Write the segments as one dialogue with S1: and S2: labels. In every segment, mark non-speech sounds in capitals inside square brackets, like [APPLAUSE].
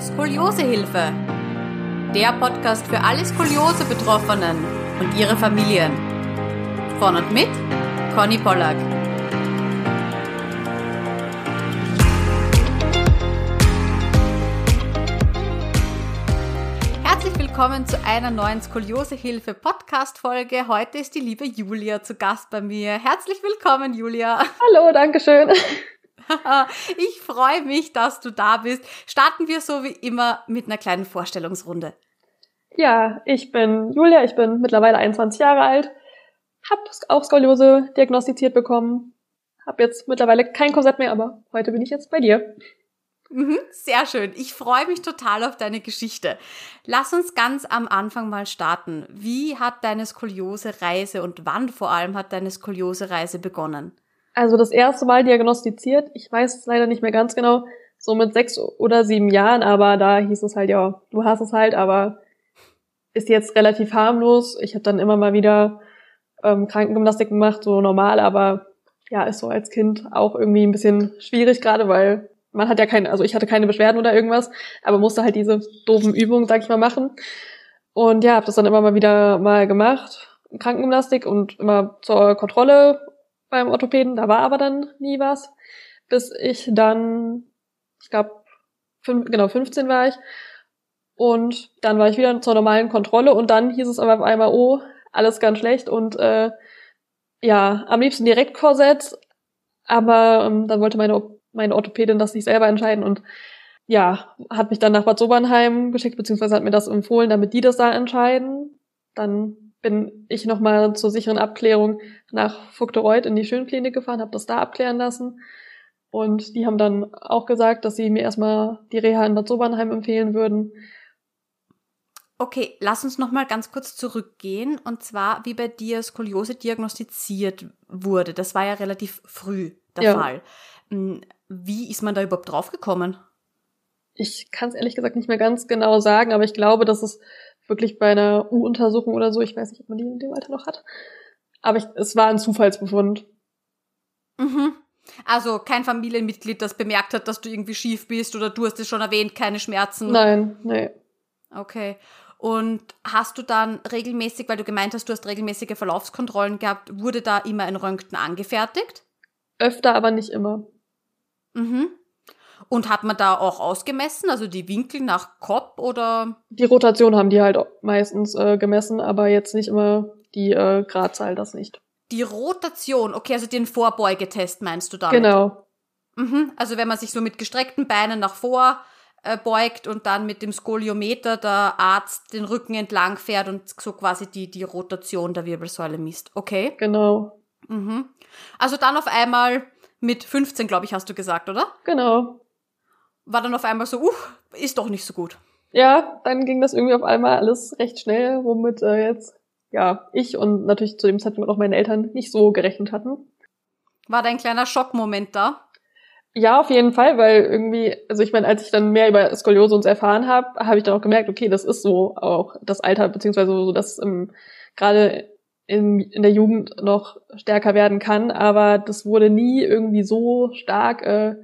S1: Skoliosehilfe. Der Podcast für alle Skoliose-Betroffenen und ihre Familien. Von und mit Conny Pollack. Herzlich willkommen zu einer neuen Skoliosehilfe Podcast Folge. Heute ist die liebe Julia zu Gast bei mir. Herzlich willkommen, Julia.
S2: Hallo, danke schön. [LAUGHS]
S1: ich freue mich, dass du da bist. Starten wir so wie immer mit einer kleinen Vorstellungsrunde.
S2: Ja, ich bin Julia, ich bin mittlerweile 21 Jahre alt, habe auch Skoliose diagnostiziert bekommen, habe jetzt mittlerweile kein Korsett mehr, aber heute bin ich jetzt bei dir.
S1: Mhm, sehr schön. Ich freue mich total auf deine Geschichte. Lass uns ganz am Anfang mal starten. Wie hat deine Skoliose-Reise und wann vor allem hat deine Skoliose-Reise begonnen?
S2: Also das erste Mal diagnostiziert, ich weiß es leider nicht mehr ganz genau, so mit sechs oder sieben Jahren, aber da hieß es halt, ja, du hast es halt, aber ist jetzt relativ harmlos. Ich habe dann immer mal wieder ähm, Krankengymnastik gemacht, so normal, aber ja, ist so als Kind auch irgendwie ein bisschen schwierig gerade, weil man hat ja keine, also ich hatte keine Beschwerden oder irgendwas, aber musste halt diese doofen Übungen, sag ich mal, machen. Und ja, habe das dann immer mal wieder mal gemacht, Krankengymnastik und immer zur Kontrolle beim Orthopäden, da war aber dann nie was, bis ich dann, ich glaube, genau 15 war ich und dann war ich wieder zur normalen Kontrolle und dann hieß es aber auf einmal, oh, alles ganz schlecht und äh, ja, am liebsten direkt Korsett, aber ähm, dann wollte meine, meine Orthopädin das nicht selber entscheiden und ja, hat mich dann nach Bad Sobernheim geschickt, beziehungsweise hat mir das empfohlen, damit die das da entscheiden. Dann bin ich nochmal zur sicheren Abklärung nach Vogtereuth in die Schönklinik gefahren, habe das da abklären lassen. Und die haben dann auch gesagt, dass sie mir erstmal die Reha in Bad Sobernheim empfehlen würden.
S1: Okay, lass uns nochmal ganz kurz zurückgehen. Und zwar, wie bei dir Skoliose diagnostiziert wurde. Das war ja relativ früh der ja. Fall. Hm, wie ist man da überhaupt draufgekommen?
S2: Ich kann es ehrlich gesagt nicht mehr ganz genau sagen, aber ich glaube, dass es wirklich bei einer U-Untersuchung oder so. Ich weiß nicht, ob man die in dem Alter noch hat. Aber ich, es war ein Zufallsbefund.
S1: Mhm. Also kein Familienmitglied, das bemerkt hat, dass du irgendwie schief bist oder du hast es schon erwähnt, keine Schmerzen.
S2: Nein, nee.
S1: Okay. Und hast du dann regelmäßig, weil du gemeint hast, du hast regelmäßige Verlaufskontrollen gehabt, wurde da immer ein Röntgen angefertigt?
S2: Öfter, aber nicht immer.
S1: Mhm. Und hat man da auch ausgemessen, also die Winkel nach Kopf oder?
S2: Die Rotation haben die halt meistens äh, gemessen, aber jetzt nicht immer die äh, Gradzahl, das nicht.
S1: Die Rotation, okay, also den Vorbeugetest meinst du da?
S2: Genau.
S1: Mhm, also wenn man sich so mit gestreckten Beinen nach vor äh, beugt und dann mit dem Skoliometer der Arzt den Rücken entlang fährt und so quasi die, die Rotation der Wirbelsäule misst. Okay?
S2: Genau.
S1: Mhm. Also dann auf einmal mit 15, glaube ich, hast du gesagt, oder?
S2: Genau
S1: war dann auf einmal so, uh, ist doch nicht so gut.
S2: Ja, dann ging das irgendwie auf einmal alles recht schnell, womit äh, jetzt ja ich und natürlich zu dem Zeitpunkt auch meine Eltern nicht so gerechnet hatten.
S1: War da ein kleiner Schockmoment da?
S2: Ja, auf jeden Fall, weil irgendwie, also ich meine, als ich dann mehr über Skoliose uns erfahren habe, habe ich dann auch gemerkt, okay, das ist so auch das Alter, beziehungsweise so, dass ähm, gerade in, in der Jugend noch stärker werden kann, aber das wurde nie irgendwie so stark äh,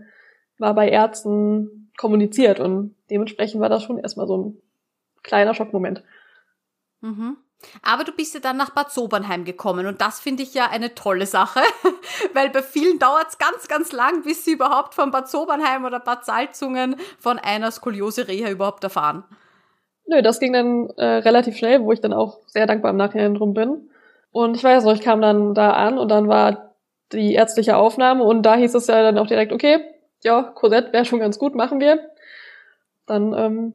S2: war bei Ärzten kommuniziert und dementsprechend war das schon erstmal so ein kleiner Schockmoment.
S1: Mhm. Aber du bist ja dann nach Bad Sobernheim gekommen und das finde ich ja eine tolle Sache, [LAUGHS] weil bei vielen dauert es ganz, ganz lang, bis sie überhaupt von Bad Sobernheim oder Bad Salzungen von einer Skoliose-Reha überhaupt erfahren.
S2: Nö, das ging dann äh, relativ schnell, wo ich dann auch sehr dankbar im Nachhinein drum bin. Und ich weiß noch, ich kam dann da an und dann war die ärztliche Aufnahme und da hieß es ja dann auch direkt, okay, ja, Korsett wäre schon ganz gut, machen wir. Dann ähm,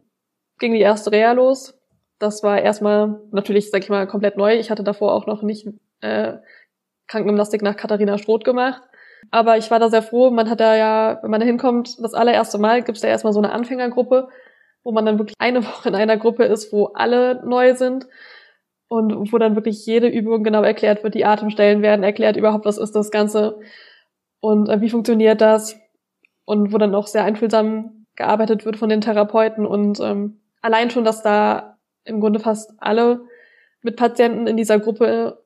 S2: ging die erste Reha los. Das war erstmal natürlich, sag ich mal, komplett neu. Ich hatte davor auch noch nicht äh, Krankengymnastik nach Katharina Stroth gemacht. Aber ich war da sehr froh. Man hat da ja, wenn man da hinkommt, das allererste Mal gibt's da erstmal so eine Anfängergruppe, wo man dann wirklich eine [LAUGHS] Woche in einer Gruppe ist, wo alle neu sind und wo dann wirklich jede Übung genau erklärt wird, die Atemstellen werden erklärt, überhaupt was ist das Ganze und äh, wie funktioniert das und wo dann auch sehr einfühlsam gearbeitet wird von den Therapeuten und ähm, allein schon, dass da im Grunde fast alle mit Patienten in dieser Gruppe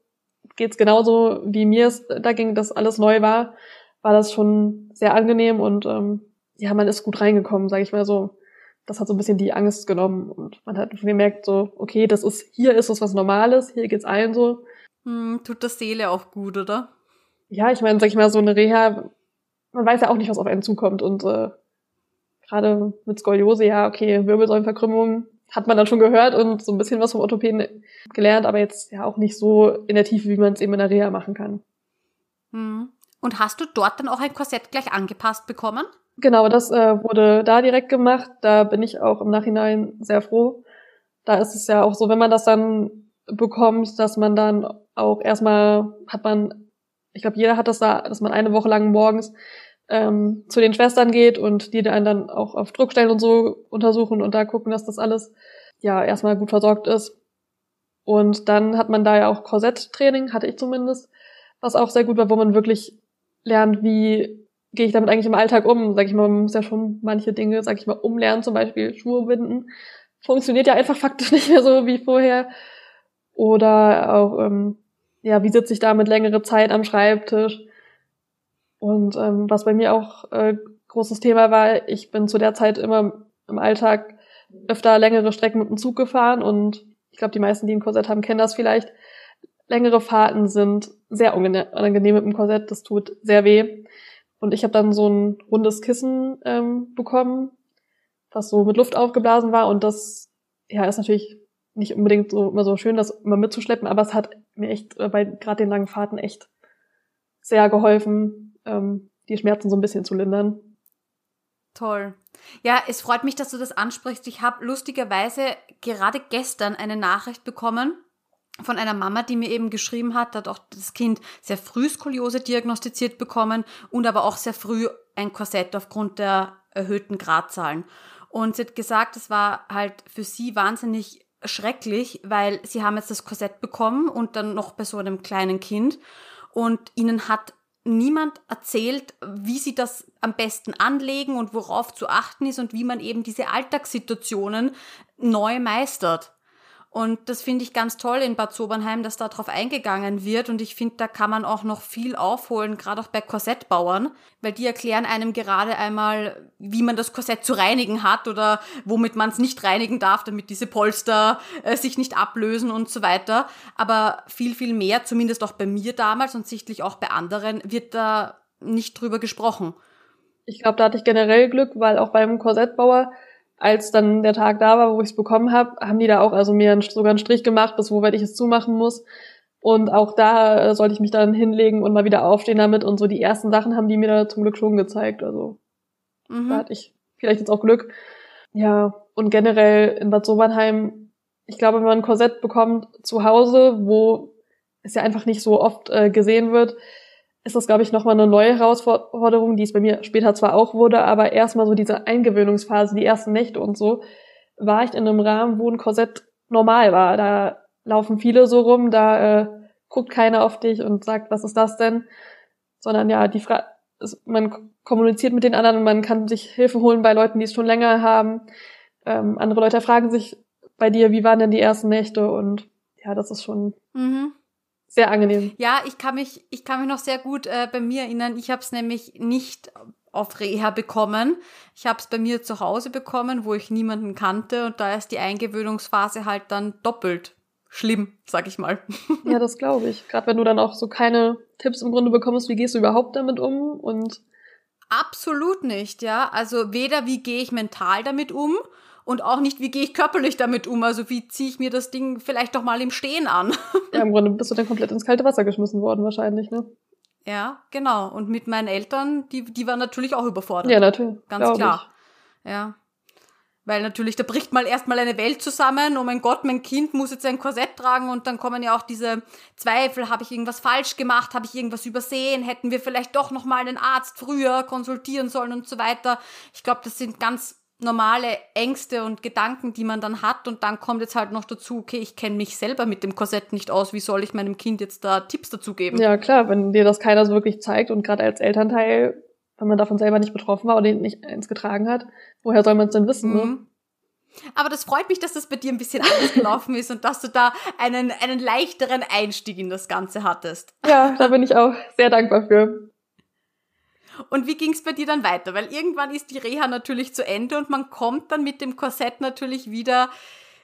S2: geht's genauso wie mir es da ging, dass alles neu war, war das schon sehr angenehm und ähm, ja, man ist gut reingekommen, sage ich mal so. das hat so ein bisschen die Angst genommen und man hat gemerkt so, okay, das ist, hier ist es was Normales, hier geht's allen so.
S1: Hm, tut der Seele auch gut, oder?
S2: Ja, ich meine, sag ich mal, so eine Reha, man weiß ja auch nicht, was auf einen zukommt und äh, gerade mit Skoliose, ja, okay, Wirbelsäulenverkrümmung hat man dann schon gehört und so ein bisschen was vom Orthopäden gelernt, aber jetzt ja auch nicht so in der Tiefe, wie man es eben in der Reha machen kann.
S1: Hm. Und hast du dort dann auch ein Korsett gleich angepasst bekommen?
S2: Genau, das äh, wurde da direkt gemacht. Da bin ich auch im Nachhinein sehr froh. Da ist es ja auch so, wenn man das dann bekommt, dass man dann auch erstmal hat man, ich glaube, jeder hat das da, dass man eine Woche lang morgens ähm, zu den Schwestern geht und die einen dann auch auf Druckstellen und so untersuchen und da gucken, dass das alles ja erstmal gut versorgt ist. Und dann hat man da ja auch Korsetttraining, hatte ich zumindest, was auch sehr gut war, wo man wirklich lernt, wie gehe ich damit eigentlich im Alltag um. Sag ich mal, man muss ja schon manche Dinge, sag ich mal, umlernen, zum Beispiel Schuhe binden. Funktioniert ja einfach faktisch [LAUGHS] nicht mehr so wie vorher. Oder auch, ähm, ja, wie sitze ich da mit längere Zeit am Schreibtisch? Und ähm, was bei mir auch äh, großes Thema war, ich bin zu der Zeit immer im Alltag öfter längere Strecken mit dem Zug gefahren und ich glaube, die meisten, die ein Korsett haben, kennen das vielleicht. Längere Fahrten sind sehr unangenehm mit dem Korsett, das tut sehr weh. Und ich habe dann so ein rundes Kissen ähm, bekommen, was so mit Luft aufgeblasen war und das ja ist natürlich nicht unbedingt so immer so schön, das immer mitzuschleppen, aber es hat mir echt äh, bei gerade den langen Fahrten echt sehr geholfen, ähm, die Schmerzen so ein bisschen zu lindern.
S1: Toll. Ja, es freut mich, dass du das ansprichst. Ich habe lustigerweise gerade gestern eine Nachricht bekommen von einer Mama, die mir eben geschrieben hat, hat auch das Kind sehr früh Skoliose diagnostiziert bekommen und aber auch sehr früh ein Korsett aufgrund der erhöhten Gradzahlen. Und sie hat gesagt, es war halt für sie wahnsinnig schrecklich, weil sie haben jetzt das Korsett bekommen und dann noch bei so einem kleinen Kind und ihnen hat niemand erzählt, wie sie das am besten anlegen und worauf zu achten ist und wie man eben diese Alltagssituationen neu meistert. Und das finde ich ganz toll in Bad Sobernheim, dass da drauf eingegangen wird. Und ich finde, da kann man auch noch viel aufholen, gerade auch bei Korsettbauern, weil die erklären einem gerade einmal, wie man das Korsett zu reinigen hat oder womit man es nicht reinigen darf, damit diese Polster äh, sich nicht ablösen und so weiter. Aber viel, viel mehr, zumindest auch bei mir damals und sichtlich auch bei anderen, wird da nicht drüber gesprochen.
S2: Ich glaube, da hatte ich generell Glück, weil auch beim Korsettbauer als dann der Tag da war, wo ich es bekommen habe, haben die da auch also mir sogar einen Strich gemacht, bis wo weit ich es zumachen muss. Und auch da äh, sollte ich mich dann hinlegen und mal wieder aufstehen damit. Und so die ersten Sachen haben die mir da zum Glück schon gezeigt. Also mhm. da hatte ich vielleicht jetzt auch Glück. Ja, und generell in Bad Sobernheim, ich glaube, wenn man ein Korsett bekommt zu Hause, wo es ja einfach nicht so oft äh, gesehen wird, ist das, glaube ich, nochmal eine neue Herausforderung, die es bei mir später zwar auch wurde, aber erstmal so diese Eingewöhnungsphase, die ersten Nächte und so, war ich in einem Rahmen, wo ein Korsett normal war. Da laufen viele so rum, da äh, guckt keiner auf dich und sagt, was ist das denn? Sondern ja, die Fra man kommuniziert mit den anderen und man kann sich Hilfe holen bei Leuten, die es schon länger haben. Ähm, andere Leute fragen sich bei dir, wie waren denn die ersten Nächte? Und ja, das ist schon mhm sehr angenehm.
S1: Ja, ich kann mich, ich kann mich noch sehr gut äh, bei mir erinnern. Ich habe es nämlich nicht auf Reha bekommen. Ich habe es bei mir zu Hause bekommen, wo ich niemanden kannte und da ist die Eingewöhnungsphase halt dann doppelt schlimm, sag ich mal. [LAUGHS]
S2: Ja, das glaube ich. Gerade wenn du dann auch so keine Tipps im Grunde bekommst, wie gehst du überhaupt damit um und
S1: Absolut nicht, ja. Also weder wie gehe ich mental damit um und auch nicht, wie gehe ich körperlich damit um. Also wie ziehe ich mir das Ding vielleicht doch mal im Stehen an.
S2: Ja, im Grunde bist du dann komplett ins kalte Wasser geschmissen worden wahrscheinlich, ne?
S1: Ja, genau. Und mit meinen Eltern, die, die waren natürlich auch überfordert.
S2: Ja, natürlich.
S1: Ganz klar. Ich. Ja. Weil natürlich, da bricht mal erstmal eine Welt zusammen. Oh mein Gott, mein Kind muss jetzt ein Korsett tragen und dann kommen ja auch diese Zweifel. Habe ich irgendwas falsch gemacht? Habe ich irgendwas übersehen? Hätten wir vielleicht doch noch mal einen Arzt früher konsultieren sollen und so weiter? Ich glaube, das sind ganz normale Ängste und Gedanken, die man dann hat. Und dann kommt jetzt halt noch dazu, okay, ich kenne mich selber mit dem Korsett nicht aus. Wie soll ich meinem Kind jetzt da Tipps dazu geben?
S2: Ja, klar, wenn dir das keiner so wirklich zeigt und gerade als Elternteil, wenn man davon selber nicht betroffen war oder nicht eins getragen hat, woher soll man es denn wissen? Ne? Mhm. Ne?
S1: Aber das freut mich, dass das bei dir ein bisschen [LAUGHS] anders gelaufen ist und dass du da einen, einen leichteren Einstieg in das Ganze hattest.
S2: Ja, da bin ich auch sehr dankbar für.
S1: Und wie ging es bei dir dann weiter? Weil irgendwann ist die Reha natürlich zu Ende und man kommt dann mit dem Korsett natürlich wieder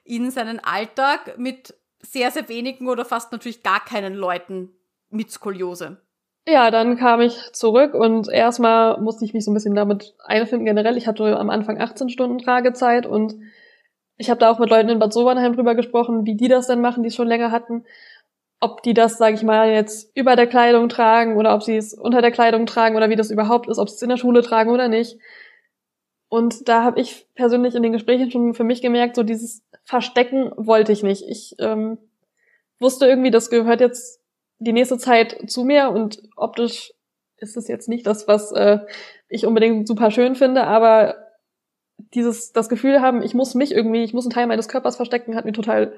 S1: in seinen Alltag mit sehr, sehr wenigen oder fast natürlich gar keinen Leuten mit Skoliose.
S2: Ja, dann kam ich zurück und erstmal musste ich mich so ein bisschen damit einfinden generell. Ich hatte am Anfang 18 Stunden Tragezeit und ich habe da auch mit Leuten in Bad Sobernheim drüber gesprochen, wie die das denn machen, die es schon länger hatten. Ob die das, sage ich mal, jetzt über der Kleidung tragen oder ob sie es unter der Kleidung tragen oder wie das überhaupt ist, ob sie es in der Schule tragen oder nicht. Und da habe ich persönlich in den Gesprächen schon für mich gemerkt, so dieses Verstecken wollte ich nicht. Ich ähm, wusste irgendwie, das gehört jetzt die nächste Zeit zu mir und optisch ist es jetzt nicht das, was äh, ich unbedingt super schön finde, aber dieses das Gefühl haben, ich muss mich irgendwie, ich muss einen Teil meines Körpers verstecken, hat mir total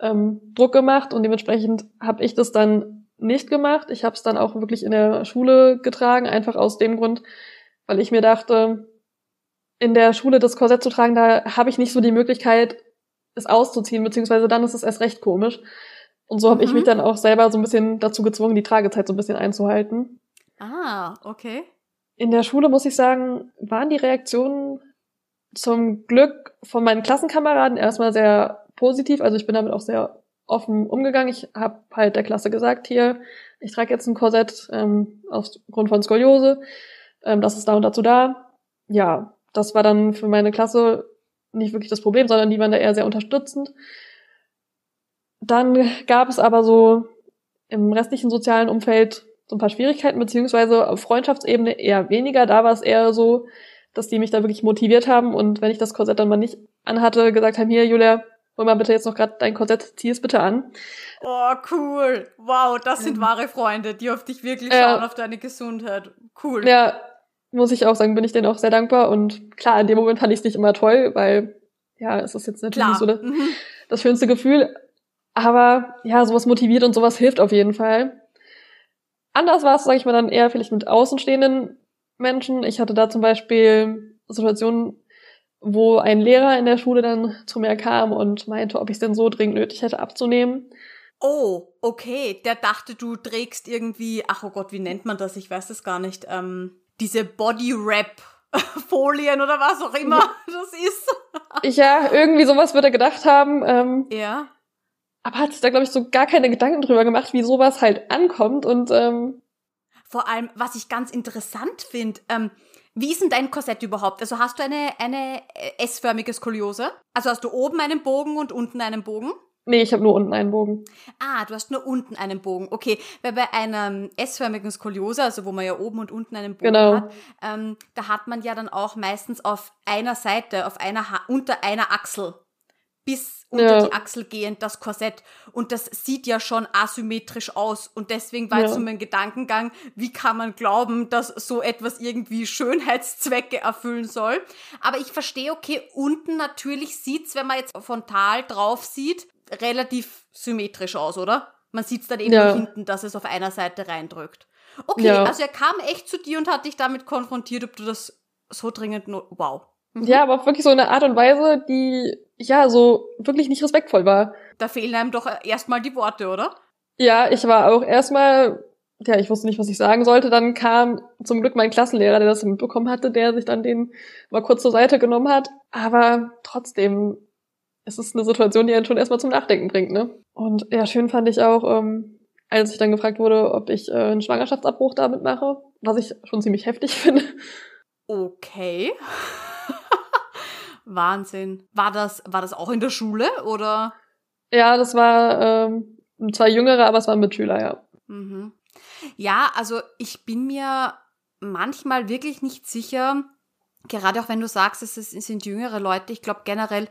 S2: ähm, Druck gemacht und dementsprechend habe ich das dann nicht gemacht. Ich habe es dann auch wirklich in der Schule getragen, einfach aus dem Grund, weil ich mir dachte, in der Schule das Korsett zu tragen, da habe ich nicht so die Möglichkeit, es auszuziehen, beziehungsweise dann ist es erst recht komisch. Und so habe mhm. ich mich dann auch selber so ein bisschen dazu gezwungen, die Tragezeit so ein bisschen einzuhalten.
S1: Ah, okay.
S2: In der Schule, muss ich sagen, waren die Reaktionen zum Glück von meinen Klassenkameraden erstmal sehr positiv. Also ich bin damit auch sehr offen umgegangen. Ich habe halt der Klasse gesagt, hier, ich trage jetzt ein Korsett ähm, aufgrund von Skoliose. Ähm, das ist da und dazu da. Ja, das war dann für meine Klasse nicht wirklich das Problem, sondern die waren da eher sehr unterstützend. Dann gab es aber so im restlichen sozialen Umfeld so ein paar Schwierigkeiten, beziehungsweise auf Freundschaftsebene eher weniger. Da war es eher so, dass die mich da wirklich motiviert haben und wenn ich das Korsett dann mal nicht anhatte, gesagt haben, hier Julia, hol mal bitte jetzt noch gerade dein Korsett, zieh es bitte an.
S1: Oh, cool. Wow, das sind wahre Freunde, die auf dich wirklich schauen, auf deine Gesundheit. Cool.
S2: Ja, muss ich auch sagen, bin ich denen auch sehr dankbar. Und klar, in dem Moment fand ich es nicht immer toll, weil ja, es ist jetzt natürlich klar. so das, mhm. das schönste Gefühl. Aber ja, sowas motiviert und sowas hilft auf jeden Fall. Anders war es, sage ich mal, dann eher vielleicht mit außenstehenden Menschen. Ich hatte da zum Beispiel Situationen, wo ein Lehrer in der Schule dann zu mir kam und meinte, ob ich es denn so dringend nötig hätte abzunehmen.
S1: Oh, okay. Der dachte, du trägst irgendwie, ach oh Gott, wie nennt man das? Ich weiß es gar nicht. Ähm, diese Body-Wrap-Folien oder was auch immer [LAUGHS] das ist.
S2: ja, irgendwie sowas wird er gedacht haben. Ähm,
S1: ja.
S2: Aber hat sich da, glaube ich, so gar keine Gedanken drüber gemacht, wie sowas halt ankommt und ähm,
S1: vor allem, was ich ganz interessant finde, ähm, wie ist denn dein Korsett überhaupt? Also hast du eine, eine äh, S-förmige Skoliose? Also hast du oben einen Bogen und unten einen Bogen?
S2: Nee, ich habe nur unten einen Bogen.
S1: Ah, du hast nur unten einen Bogen. Okay, weil bei einer S-förmigen Skoliose, also wo man ja oben und unten einen Bogen genau. hat, ähm, da hat man ja dann auch meistens auf einer Seite, auf einer ha unter einer Achsel bis unter ja. die Achsel gehend das Korsett. Und das sieht ja schon asymmetrisch aus. Und deswegen war ja. jetzt so mein Gedankengang, wie kann man glauben, dass so etwas irgendwie Schönheitszwecke erfüllen soll. Aber ich verstehe, okay, unten natürlich sieht's, wenn man jetzt frontal drauf sieht, relativ symmetrisch aus, oder? Man sieht's dann eben ja. hinten, dass es auf einer Seite reindrückt. Okay, also er kam echt zu dir und hat dich damit konfrontiert, ob du das so dringend nur, wow.
S2: Mhm. Ja, aber auf wirklich so eine Art und Weise, die, ja, so wirklich nicht respektvoll war.
S1: Da fehlen einem doch erstmal die Worte, oder?
S2: Ja, ich war auch erstmal, ja, ich wusste nicht, was ich sagen sollte. Dann kam zum Glück mein Klassenlehrer, der das mitbekommen hatte, der sich dann den mal kurz zur Seite genommen hat. Aber trotzdem, es ist eine Situation, die einen schon erstmal zum Nachdenken bringt, ne? Und ja, schön fand ich auch, ähm, als ich dann gefragt wurde, ob ich äh, einen Schwangerschaftsabbruch damit mache, was ich schon ziemlich heftig [LAUGHS] finde.
S1: Okay. Wahnsinn. War das, war das auch in der Schule oder?
S2: Ja, das war ähm, zwei Jüngere, aber es waren Mitschüler, ja.
S1: Mhm. Ja, also ich bin mir manchmal wirklich nicht sicher, gerade auch wenn du sagst, es sind jüngere Leute, ich glaube generell,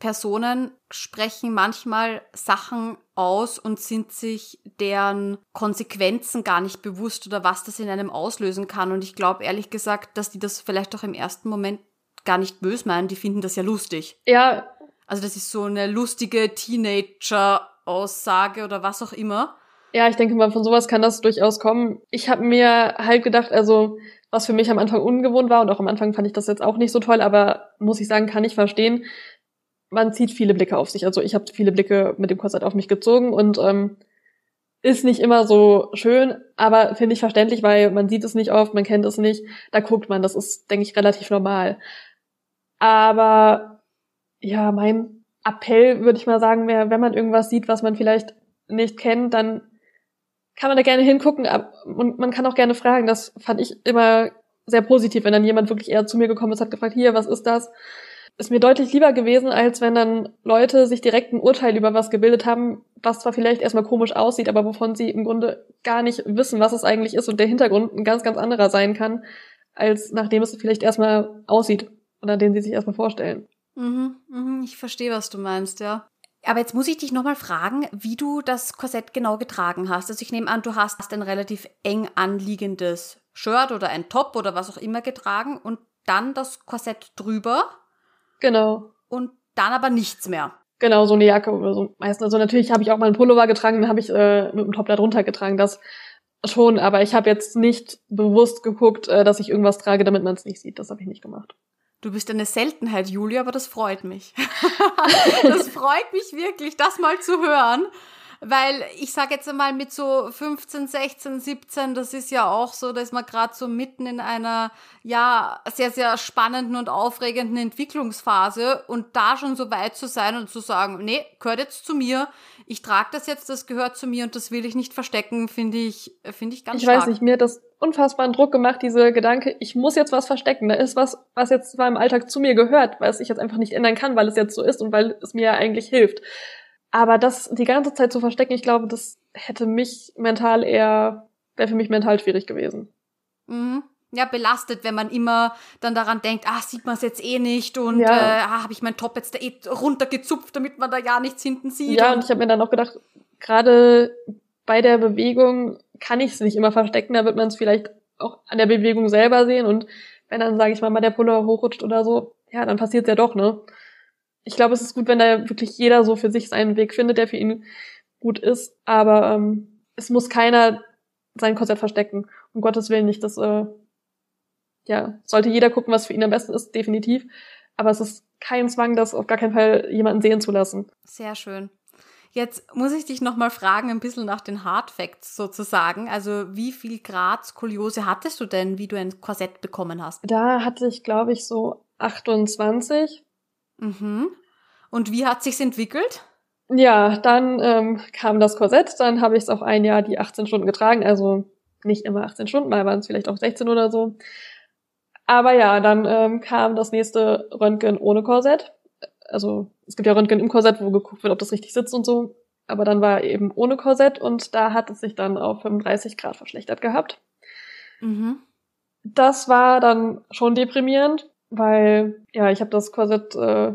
S1: Personen sprechen manchmal Sachen aus und sind sich deren Konsequenzen gar nicht bewusst oder was das in einem auslösen kann. Und ich glaube ehrlich gesagt, dass die das vielleicht auch im ersten Moment gar nicht böse meinen, die finden das ja lustig.
S2: Ja.
S1: Also das ist so eine lustige Teenager-Aussage oder was auch immer.
S2: Ja, ich denke mal, von sowas kann das durchaus kommen. Ich habe mir halt gedacht, also was für mich am Anfang ungewohnt war und auch am Anfang fand ich das jetzt auch nicht so toll, aber muss ich sagen, kann ich verstehen. Man zieht viele Blicke auf sich. Also ich habe viele Blicke mit dem Korsett auf mich gezogen und ähm, ist nicht immer so schön, aber finde ich verständlich, weil man sieht es nicht oft, man kennt es nicht. Da guckt man, das ist, denke ich, relativ normal. Aber ja, mein Appell würde ich mal sagen, wäre, wenn man irgendwas sieht, was man vielleicht nicht kennt, dann kann man da gerne hingucken und man kann auch gerne fragen. Das fand ich immer sehr positiv, wenn dann jemand wirklich eher zu mir gekommen ist, hat gefragt, hier, was ist das? Ist mir deutlich lieber gewesen, als wenn dann Leute sich direkt ein Urteil über was gebildet haben, was zwar vielleicht erstmal komisch aussieht, aber wovon sie im Grunde gar nicht wissen, was es eigentlich ist und der Hintergrund ein ganz, ganz anderer sein kann, als nachdem es vielleicht erstmal aussieht oder den sie sich erstmal vorstellen.
S1: Mhm, mhm, ich verstehe, was du meinst, ja. Aber jetzt muss ich dich nochmal fragen, wie du das Korsett genau getragen hast. Also ich nehme an, du hast ein relativ eng anliegendes Shirt oder ein Top oder was auch immer getragen und dann das Korsett drüber.
S2: Genau.
S1: Und dann aber nichts mehr.
S2: Genau, so eine Jacke oder so. Meistens. Also natürlich habe ich auch mal einen Pullover getragen, dann habe ich äh, mit dem Top da drunter getragen. Das schon, aber ich habe jetzt nicht bewusst geguckt, äh, dass ich irgendwas trage, damit man es nicht sieht. Das habe ich nicht gemacht.
S1: Du bist eine Seltenheit, Julia, aber das freut mich. [LAUGHS] das freut mich wirklich, das mal zu hören. Weil ich sage jetzt einmal mit so 15, 16, 17, das ist ja auch so, da ist man gerade so mitten in einer ja sehr, sehr spannenden und aufregenden Entwicklungsphase und da schon so weit zu sein und zu sagen, nee, gehört jetzt zu mir, ich trage das jetzt, das gehört zu mir und das will ich nicht verstecken, finde ich, finde ich ganz
S2: Ich
S1: stark.
S2: weiß nicht, mir hat das unfassbaren Druck gemacht, diese Gedanke, ich muss jetzt was verstecken. Da ist was, was jetzt zwar im Alltag zu mir gehört, was ich jetzt einfach nicht ändern kann, weil es jetzt so ist und weil es mir ja eigentlich hilft. Aber das die ganze Zeit zu verstecken, ich glaube, das hätte mich mental eher, wäre für mich mental schwierig gewesen.
S1: Mhm. Ja, belastet, wenn man immer dann daran denkt, ah, sieht man es jetzt eh nicht und ja. äh, ah, habe ich meinen Top jetzt da eh runtergezupft, damit man da ja nichts hinten sieht.
S2: Ja, und, und ich habe mir dann auch gedacht, gerade bei der Bewegung kann ich es nicht immer verstecken, da wird man es vielleicht auch an der Bewegung selber sehen und wenn dann, sage ich mal, mal der Puller hochrutscht oder so, ja, dann passiert ja doch, ne? ich glaube, es ist gut, wenn da wirklich jeder so für sich seinen Weg findet, der für ihn gut ist. Aber ähm, es muss keiner sein Konzept verstecken. Um Gottes Willen nicht. Das äh, ja, sollte jeder gucken, was für ihn am besten ist, definitiv. Aber es ist kein Zwang, das auf gar keinen Fall jemanden sehen zu lassen.
S1: Sehr schön. Jetzt muss ich dich nochmal fragen, ein bisschen nach den Hard Facts sozusagen. Also wie viel Grad Skoliose hattest du denn, wie du ein Korsett bekommen hast?
S2: Da hatte ich, glaube ich, so 28.
S1: Mhm. Und wie hat sich's entwickelt?
S2: Ja, dann ähm, kam das Korsett, dann habe ich es auch ein Jahr die 18 Stunden getragen, also nicht immer 18 Stunden, mal waren es vielleicht auch 16 oder so. Aber ja, dann ähm, kam das nächste Röntgen ohne Korsett. Also es gibt ja Röntgen im Korsett, wo geguckt wird, ob das richtig sitzt und so. Aber dann war eben ohne Korsett und da hat es sich dann auf 35 Grad verschlechtert gehabt.
S1: Mhm.
S2: Das war dann schon deprimierend, weil ja, ich habe das Korsett äh,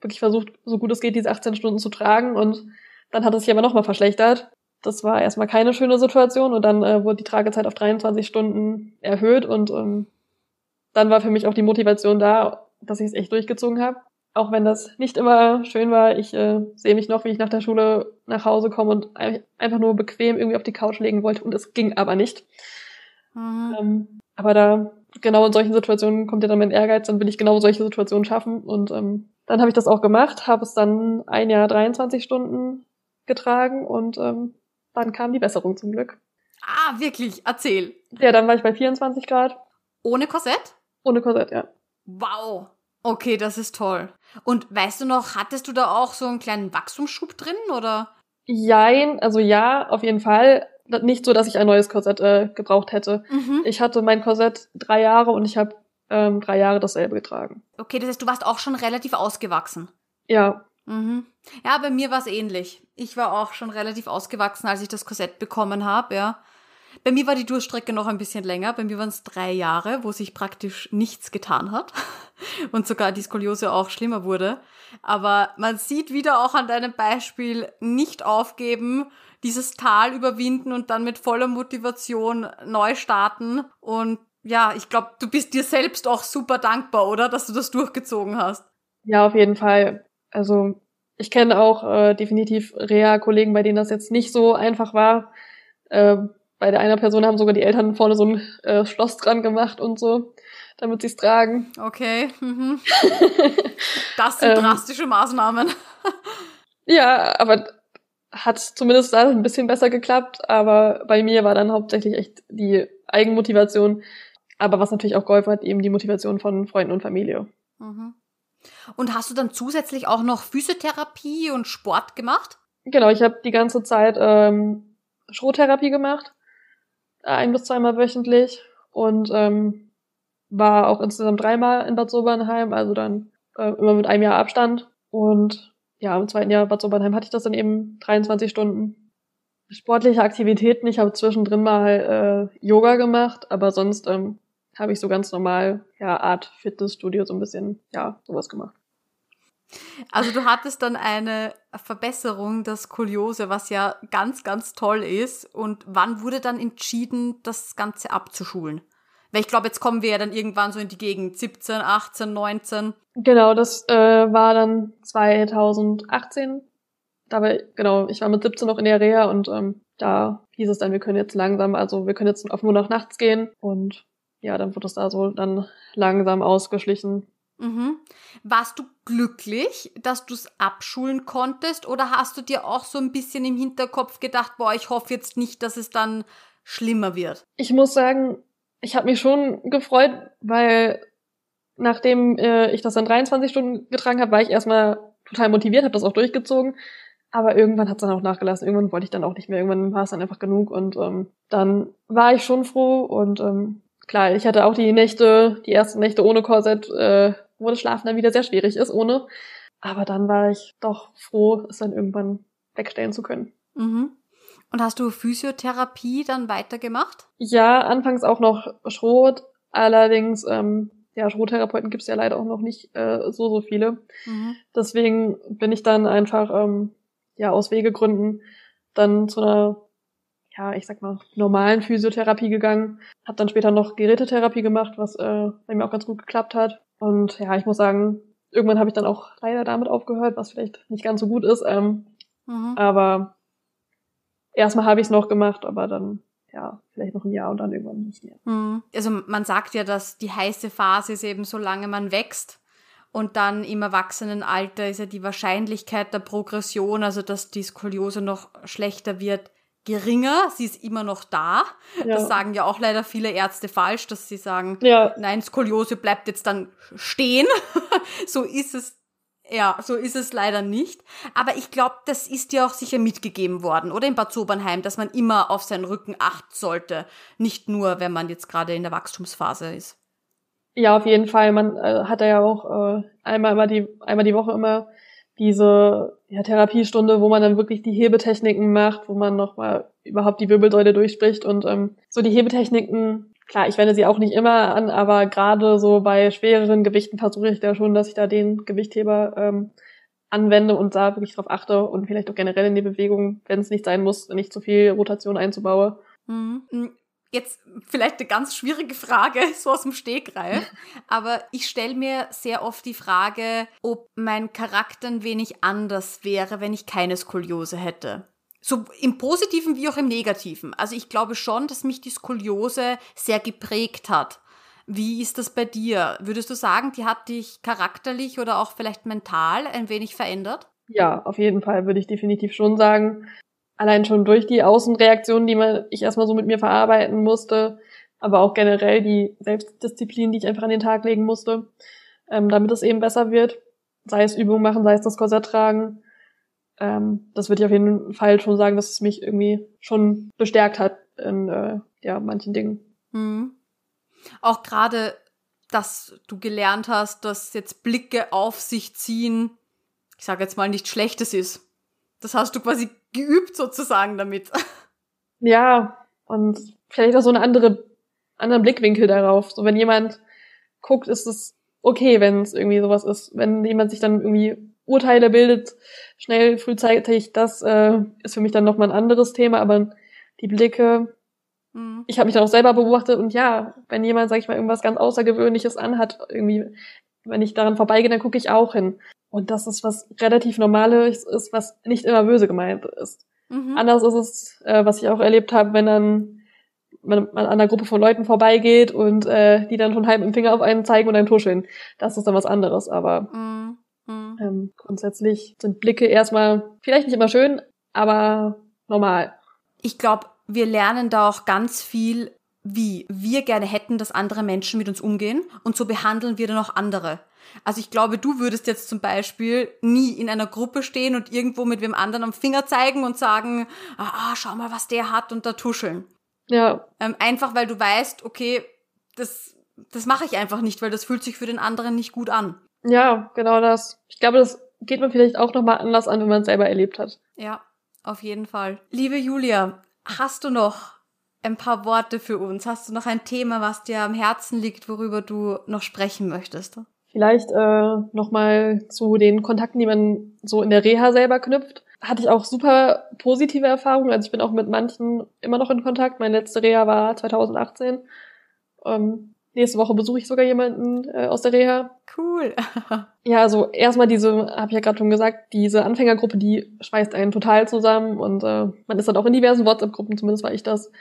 S2: wirklich versucht, so gut es geht, diese 18 Stunden zu tragen und dann hat es sich aber nochmal verschlechtert. Das war erstmal keine schöne Situation und dann äh, wurde die Tragezeit auf 23 Stunden erhöht und ähm, dann war für mich auch die Motivation da, dass ich es echt durchgezogen habe. Auch wenn das nicht immer schön war, ich äh, sehe mich noch, wie ich nach der Schule nach Hause komme und einfach nur bequem irgendwie auf die Couch legen wollte und es ging aber nicht.
S1: Mhm.
S2: Ähm, aber da genau in solchen Situationen kommt ja dann mein Ehrgeiz, dann will ich genau solche Situationen schaffen. Und ähm, dann habe ich das auch gemacht, habe es dann ein Jahr 23 Stunden getragen und ähm, dann kam die Besserung zum Glück.
S1: Ah, wirklich? Erzähl.
S2: Ja, dann war ich bei 24 Grad.
S1: Ohne Korsett?
S2: Ohne Korsett, ja.
S1: Wow. Okay, das ist toll. Und weißt du noch, hattest du da auch so einen kleinen Wachstumsschub drin, oder?
S2: Jein, also ja, auf jeden Fall nicht so, dass ich ein neues Korsett äh, gebraucht hätte.
S1: Mhm.
S2: Ich hatte mein Korsett drei Jahre und ich habe ähm, drei Jahre dasselbe getragen.
S1: Okay, das heißt, du warst auch schon relativ ausgewachsen.
S2: Ja.
S1: Mhm. Ja, bei mir war es ähnlich. Ich war auch schon relativ ausgewachsen, als ich das Korsett bekommen habe, ja. Bei mir war die Durchstrecke noch ein bisschen länger. Bei mir waren es drei Jahre, wo sich praktisch nichts getan hat [LAUGHS] und sogar die Skoliose auch schlimmer wurde. Aber man sieht wieder auch an deinem Beispiel nicht aufgeben, dieses Tal überwinden und dann mit voller Motivation neu starten. Und ja, ich glaube, du bist dir selbst auch super dankbar, oder? Dass du das durchgezogen hast.
S2: Ja, auf jeden Fall. Also ich kenne auch äh, definitiv Rea-Kollegen, bei denen das jetzt nicht so einfach war. Äh, bei der einer Person haben sogar die Eltern vorne so ein äh, Schloss dran gemacht und so, damit sie es tragen.
S1: Okay. Mhm. [LAUGHS] Das sind ähm, drastische Maßnahmen. [LAUGHS]
S2: ja, aber hat zumindest da ein bisschen besser geklappt, aber bei mir war dann hauptsächlich echt die Eigenmotivation. Aber was natürlich auch geholfen hat, eben die Motivation von Freunden und Familie. Mhm.
S1: Und hast du dann zusätzlich auch noch Physiotherapie und Sport gemacht?
S2: Genau, ich habe die ganze Zeit ähm, Schrottherapie gemacht, ein bis zweimal wöchentlich und ähm, war auch insgesamt dreimal in Bad Sobernheim, also dann äh, immer mit einem Jahr Abstand. Und ja, im zweiten Jahr Bad Sobernheim hatte ich das dann eben 23 Stunden. Sportliche Aktivitäten, ich habe zwischendrin mal äh, Yoga gemacht, aber sonst ähm, habe ich so ganz normal, ja, Art Fitnessstudio, so ein bisschen, ja, sowas gemacht.
S1: Also du hattest dann eine Verbesserung der Skoliose, was ja ganz, ganz toll ist. Und wann wurde dann entschieden, das Ganze abzuschulen? Weil ich glaube, jetzt kommen wir ja dann irgendwann so in die Gegend 17, 18, 19.
S2: Genau, das äh, war dann 2018. Da war, genau, ich war mit 17 noch in der Reha und ähm, da hieß es dann, wir können jetzt langsam, also wir können jetzt auf nur noch nachts gehen und ja, dann wurde es da so dann langsam ausgeschlichen.
S1: Mhm. Warst du glücklich, dass du es abschulen konntest oder hast du dir auch so ein bisschen im Hinterkopf gedacht, boah, ich hoffe jetzt nicht, dass es dann schlimmer wird?
S2: Ich muss sagen, ich habe mich schon gefreut, weil nachdem äh, ich das dann 23 Stunden getragen habe, war ich erstmal total motiviert, habe das auch durchgezogen. Aber irgendwann hat es dann auch nachgelassen. Irgendwann wollte ich dann auch nicht mehr. Irgendwann war es dann einfach genug. Und ähm, dann war ich schon froh. Und ähm, klar, ich hatte auch die Nächte, die ersten Nächte ohne Korsett, äh, wo das Schlafen dann wieder sehr schwierig ist, ohne. Aber dann war ich doch froh, es dann irgendwann wegstellen zu können.
S1: Mhm. Und hast du Physiotherapie dann weitergemacht?
S2: Ja, anfangs auch noch Schrot. Allerdings, ähm, ja, Schrottherapeuten gibt es ja leider auch noch nicht äh, so, so viele. Mhm. Deswegen bin ich dann einfach, ähm, ja, aus Wegegründen dann zu einer, ja, ich sag mal, normalen Physiotherapie gegangen. Hab dann später noch Gerätetherapie gemacht, was äh, bei mir auch ganz gut geklappt hat. Und ja, ich muss sagen, irgendwann habe ich dann auch leider damit aufgehört, was vielleicht nicht ganz so gut ist. Ähm, mhm. Aber erstmal habe ich es noch gemacht, aber dann ja, vielleicht noch ein Jahr und dann irgendwann nicht mehr.
S1: Mhm. Also man sagt ja, dass die heiße Phase ist eben, solange man wächst. Und dann im Erwachsenenalter ist ja die Wahrscheinlichkeit der Progression, also dass die Skoliose noch schlechter wird, geringer. Sie ist immer noch da. Ja. Das sagen ja auch leider viele Ärzte falsch, dass sie sagen, ja. nein, Skoliose bleibt jetzt dann stehen. [LAUGHS] so ist es ja, so ist es leider nicht. Aber ich glaube, das ist ja auch sicher mitgegeben worden, oder in Bad Sobernheim, dass man immer auf seinen Rücken achten sollte. Nicht nur, wenn man jetzt gerade in der Wachstumsphase ist.
S2: Ja, auf jeden Fall. Man äh, hat ja auch äh, einmal, immer die, einmal die Woche immer diese ja, Therapiestunde, wo man dann wirklich die Hebetechniken macht, wo man nochmal überhaupt die Wirbelsäule durchspricht und ähm, so die Hebetechniken Klar, ich wende sie auch nicht immer an, aber gerade so bei schwereren Gewichten versuche ich da schon, dass ich da den Gewichtheber ähm, anwende und da wirklich drauf achte und vielleicht auch generell in die Bewegung, wenn es nicht sein muss, nicht zu viel Rotation einzubaue.
S1: Mhm. Jetzt vielleicht eine ganz schwierige Frage, [LAUGHS] so aus dem Stegreif, aber ich stelle mir sehr oft die Frage, ob mein Charakter ein wenig anders wäre, wenn ich keine Skoliose hätte. So im Positiven wie auch im Negativen. Also ich glaube schon, dass mich die Skoliose sehr geprägt hat. Wie ist das bei dir? Würdest du sagen, die hat dich charakterlich oder auch vielleicht mental ein wenig verändert?
S2: Ja, auf jeden Fall würde ich definitiv schon sagen. Allein schon durch die Außenreaktionen, die man, ich erstmal so mit mir verarbeiten musste, aber auch generell die Selbstdisziplin, die ich einfach an den Tag legen musste, ähm, damit es eben besser wird. Sei es Übungen machen, sei es das Korsett tragen, ähm, das würde ich auf jeden Fall schon sagen, dass es mich irgendwie schon bestärkt hat in äh, ja, manchen Dingen.
S1: Mhm. Auch gerade, dass du gelernt hast, dass jetzt Blicke auf sich ziehen, ich sage jetzt mal, nichts Schlechtes ist. Das hast du quasi geübt sozusagen damit.
S2: Ja, und vielleicht auch so eine andere, anderen Blickwinkel darauf. So wenn jemand guckt, ist es okay, wenn es irgendwie sowas ist. Wenn jemand sich dann irgendwie Urteile bildet, schnell, frühzeitig, das äh, ist für mich dann nochmal ein anderes Thema, aber die Blicke, mhm. ich habe mich dann auch selber beobachtet und ja, wenn jemand, sag ich mal, irgendwas ganz Außergewöhnliches anhat, irgendwie, wenn ich daran vorbeigehe, dann gucke ich auch hin. Und das ist was relativ Normales ist, was nicht immer böse gemeint ist. Mhm. Anders ist es, äh, was ich auch erlebt habe, wenn dann man, man an einer Gruppe von Leuten vorbeigeht und äh, die dann schon halb im Finger auf einen zeigen und einen tuscheln. Das ist dann was anderes, aber mhm. Mhm. Ähm, grundsätzlich sind Blicke erstmal vielleicht nicht immer schön, aber normal.
S1: Ich glaube, wir lernen da auch ganz viel, wie wir gerne hätten, dass andere Menschen mit uns umgehen und so behandeln wir dann auch andere. Also ich glaube, du würdest jetzt zum Beispiel nie in einer Gruppe stehen und irgendwo mit wem anderen am Finger zeigen und sagen, ah, ah schau mal, was der hat und da tuscheln.
S2: Ja.
S1: Ähm, einfach weil du weißt, okay, das, das mache ich einfach nicht, weil das fühlt sich für den anderen nicht gut an.
S2: Ja, genau das. Ich glaube, das geht man vielleicht auch nochmal anders an, wenn man es selber erlebt hat.
S1: Ja, auf jeden Fall. Liebe Julia, hast du noch ein paar Worte für uns? Hast du noch ein Thema, was dir am Herzen liegt, worüber du noch sprechen möchtest?
S2: Vielleicht äh, nochmal zu den Kontakten, die man so in der Reha selber knüpft. Hatte ich auch super positive Erfahrungen. Also ich bin auch mit manchen immer noch in Kontakt. Meine letzte Reha war 2018. Ähm, nächste Woche besuche ich sogar jemanden äh, aus der Reha.
S1: Cool. [LAUGHS]
S2: ja, also erstmal diese, habe ich ja gerade schon gesagt, diese Anfängergruppe, die schweißt einen total zusammen und äh, man ist dann auch in diversen WhatsApp-Gruppen, zumindest war ich das.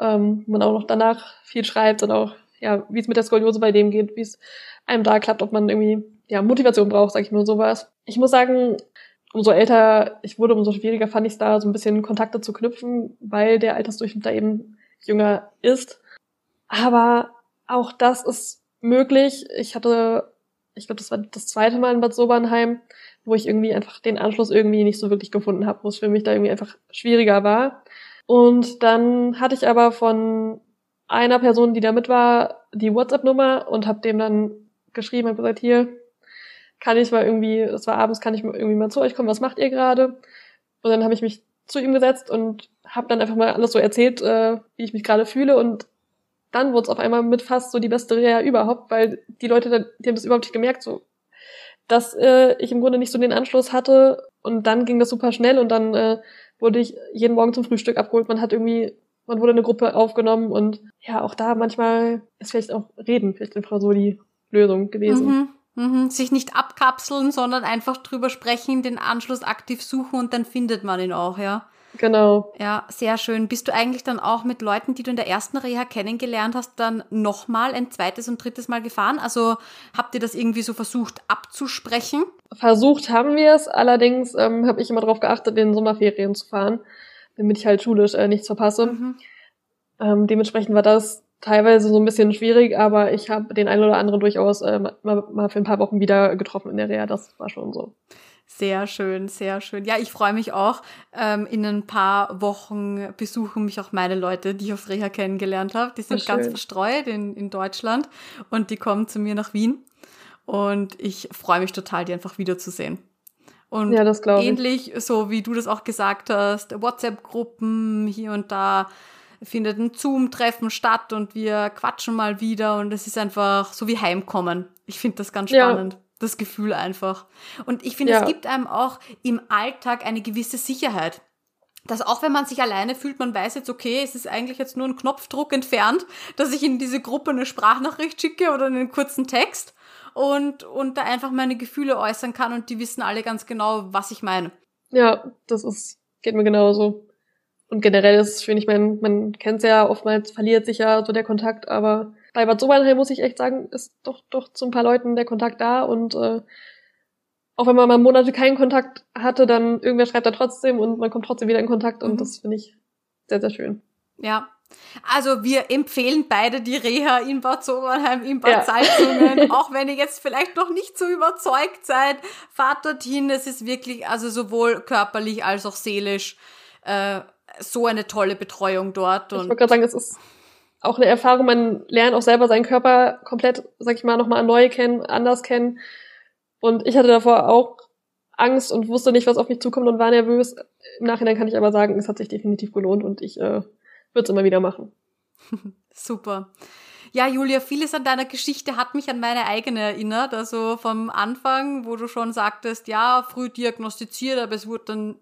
S2: Ähm, man auch noch danach viel schreibt und auch, ja, wie es mit der Skoliose bei dem geht, wie es einem da klappt, ob man irgendwie ja Motivation braucht, sag ich nur sowas. Ich muss sagen, umso älter ich wurde, umso schwieriger fand ich es da so ein bisschen Kontakte zu knüpfen, weil der Altersdurchschnitt da eben jünger ist. Aber auch das ist möglich. Ich hatte, ich glaube, das war das zweite Mal in Bad Sobernheim, wo ich irgendwie einfach den Anschluss irgendwie nicht so wirklich gefunden habe, wo es für mich da irgendwie einfach schwieriger war. Und dann hatte ich aber von einer Person, die da mit war, die WhatsApp-Nummer und habe dem dann geschrieben und gesagt, hier, kann ich mal irgendwie, es war abends, kann ich mal irgendwie mal zu euch kommen, was macht ihr gerade? Und dann habe ich mich zu ihm gesetzt und habe dann einfach mal alles so erzählt, äh, wie ich mich gerade fühle und dann wurde es auf einmal mit fast so die beste Reha überhaupt, weil die Leute, die haben das überhaupt nicht gemerkt, so dass äh, ich im Grunde nicht so den Anschluss hatte und dann ging das super schnell und dann äh, wurde ich jeden Morgen zum Frühstück abgeholt. Man hat irgendwie, man wurde in eine Gruppe aufgenommen und ja, auch da manchmal ist vielleicht auch Reden vielleicht einfach so die Lösung gewesen.
S1: Mhm. Mhm, sich nicht abkapseln, sondern einfach drüber sprechen, den Anschluss aktiv suchen und dann findet man ihn auch, ja.
S2: Genau.
S1: Ja, sehr schön. Bist du eigentlich dann auch mit Leuten, die du in der ersten Reha kennengelernt hast, dann nochmal ein zweites und drittes Mal gefahren? Also habt ihr das irgendwie so versucht abzusprechen?
S2: Versucht haben wir es, allerdings ähm, habe ich immer darauf geachtet, in den Sommerferien zu fahren, damit ich halt schulisch äh, nichts verpasse. Mhm. Ähm, dementsprechend war das teilweise so ein bisschen schwierig, aber ich habe den einen oder anderen durchaus äh, mal, mal für ein paar Wochen wieder getroffen in der Reha. Das war schon so.
S1: Sehr schön, sehr schön. Ja, ich freue mich auch. Ähm, in ein paar Wochen besuchen mich auch meine Leute, die ich auf Reha kennengelernt habe. Die sind ganz verstreut in, in Deutschland und die kommen zu mir nach Wien. Und ich freue mich total, die einfach wiederzusehen. Und
S2: ja, das
S1: ähnlich, so wie du das auch gesagt hast, WhatsApp-Gruppen hier und da findet ein Zoom-Treffen statt und wir quatschen mal wieder und es ist einfach so wie Heimkommen. Ich finde das ganz spannend. Ja das Gefühl einfach. Und ich finde, ja. es gibt einem auch im Alltag eine gewisse Sicherheit. Dass auch wenn man sich alleine fühlt, man weiß jetzt, okay, es ist eigentlich jetzt nur ein Knopfdruck entfernt, dass ich in diese Gruppe eine Sprachnachricht schicke oder einen kurzen Text und, und da einfach meine Gefühle äußern kann und die wissen alle ganz genau, was ich meine.
S2: Ja, das ist, geht mir genauso. Und generell ist es, finde ich, man, man kennt es ja, oftmals verliert sich ja so der Kontakt, aber bei Bad Sobernheim muss ich echt sagen, ist doch, doch zu ein paar Leuten der Kontakt da und äh, auch wenn man mal Monate keinen Kontakt hatte, dann irgendwer schreibt da trotzdem und man kommt trotzdem wieder in Kontakt und mhm. das finde ich sehr, sehr schön.
S1: Ja. Also wir empfehlen beide die Reha in Bad Sobernheim, in Bad ja. Salzungen, [LAUGHS] auch wenn ihr jetzt vielleicht noch nicht so überzeugt seid, fahrt dorthin. Es ist wirklich, also sowohl körperlich als auch seelisch äh, so eine tolle Betreuung dort.
S2: Und ich wollte gerade sagen, es ist auch eine Erfahrung, man lernt auch selber seinen Körper komplett, sag ich mal, nochmal neu kennen, anders kennen. Und ich hatte davor auch Angst und wusste nicht, was auf mich zukommt und war nervös. Im Nachhinein kann ich aber sagen, es hat sich definitiv gelohnt und ich äh, würde es immer wieder machen. [LAUGHS]
S1: Super. Ja, Julia, vieles an deiner Geschichte hat mich an meine eigene erinnert. Also vom Anfang, wo du schon sagtest, ja, früh diagnostiziert, aber es wurde dann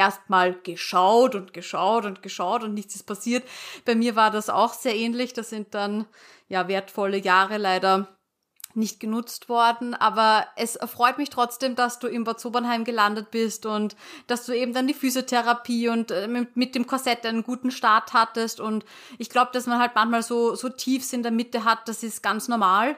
S1: erstmal geschaut und geschaut und geschaut und nichts ist passiert. Bei mir war das auch sehr ähnlich. Das sind dann ja wertvolle Jahre leider nicht genutzt worden, aber es freut mich trotzdem, dass du im Bad Sobernheim gelandet bist und dass du eben dann die Physiotherapie und äh, mit dem Korsett einen guten Start hattest und ich glaube, dass man halt manchmal so so Tiefs in der Mitte hat, das ist ganz normal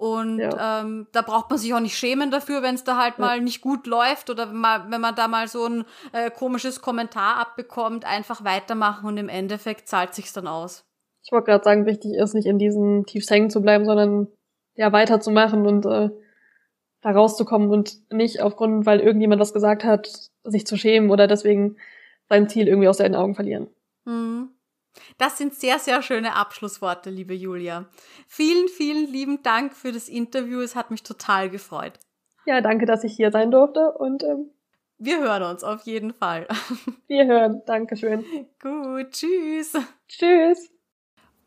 S1: Und ja. ähm, da braucht man sich auch nicht schämen dafür, wenn es da halt ja. mal nicht gut läuft oder wenn man, wenn man da mal so ein äh, komisches Kommentar abbekommt, einfach weitermachen und im Endeffekt zahlt sich's dann aus.
S2: Ich wollte gerade sagen, wichtig ist nicht in diesen Tiefs hängen zu bleiben, sondern ja weiterzumachen und äh, da rauszukommen und nicht aufgrund, weil irgendjemand was gesagt hat, sich zu schämen oder deswegen sein Ziel irgendwie aus den Augen verlieren.
S1: Mhm. Das sind sehr, sehr schöne Abschlussworte, liebe Julia. Vielen, vielen lieben Dank für das Interview. Es hat mich total gefreut.
S2: Ja, danke, dass ich hier sein durfte und ähm,
S1: wir hören uns auf jeden Fall. [LAUGHS]
S2: Wir hören. Dankeschön.
S1: Gut, tschüss.
S2: Tschüss.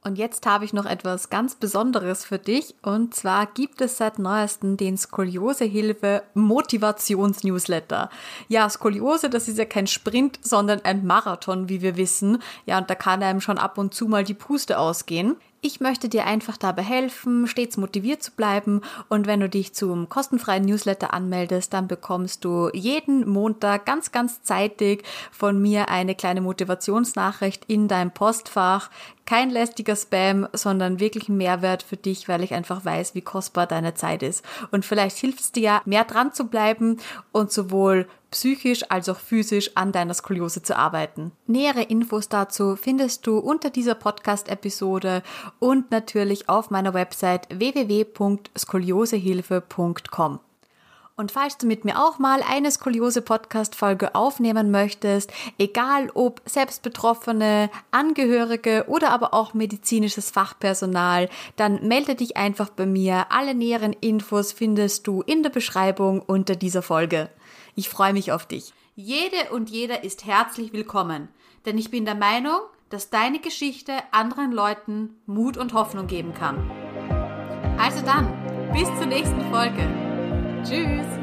S1: Und jetzt habe ich noch etwas ganz Besonderes für dich. Und zwar gibt es seit neuestem den Skoliosehilfe Motivationsnewsletter. Ja, Skoliose, das ist ja kein Sprint, sondern ein Marathon, wie wir wissen. Ja, und da kann einem schon ab und zu mal die Puste ausgehen. Ich möchte dir einfach dabei helfen, stets motiviert zu bleiben. Und wenn du dich zum kostenfreien Newsletter anmeldest, dann bekommst du jeden Montag ganz, ganz zeitig von mir eine kleine Motivationsnachricht in deinem Postfach. Kein lästiger Spam, sondern wirklich ein Mehrwert für dich, weil ich einfach weiß, wie kostbar deine Zeit ist. Und vielleicht hilft es dir, mehr dran zu bleiben und sowohl psychisch als auch physisch an deiner Skoliose zu arbeiten. Nähere Infos dazu findest du unter dieser Podcast-Episode und natürlich auf meiner Website www.skoliosehilfe.com. Und falls du mit mir auch mal eine Skoliose-Podcast-Folge aufnehmen möchtest, egal ob Selbstbetroffene, Angehörige oder aber auch medizinisches Fachpersonal, dann melde dich einfach bei mir. Alle näheren Infos findest du in der Beschreibung unter dieser Folge. Ich freue mich auf dich. Jede und jeder ist herzlich willkommen, denn ich bin der Meinung, dass deine Geschichte anderen Leuten Mut und Hoffnung geben kann. Also dann, bis zur nächsten Folge. Tschüss!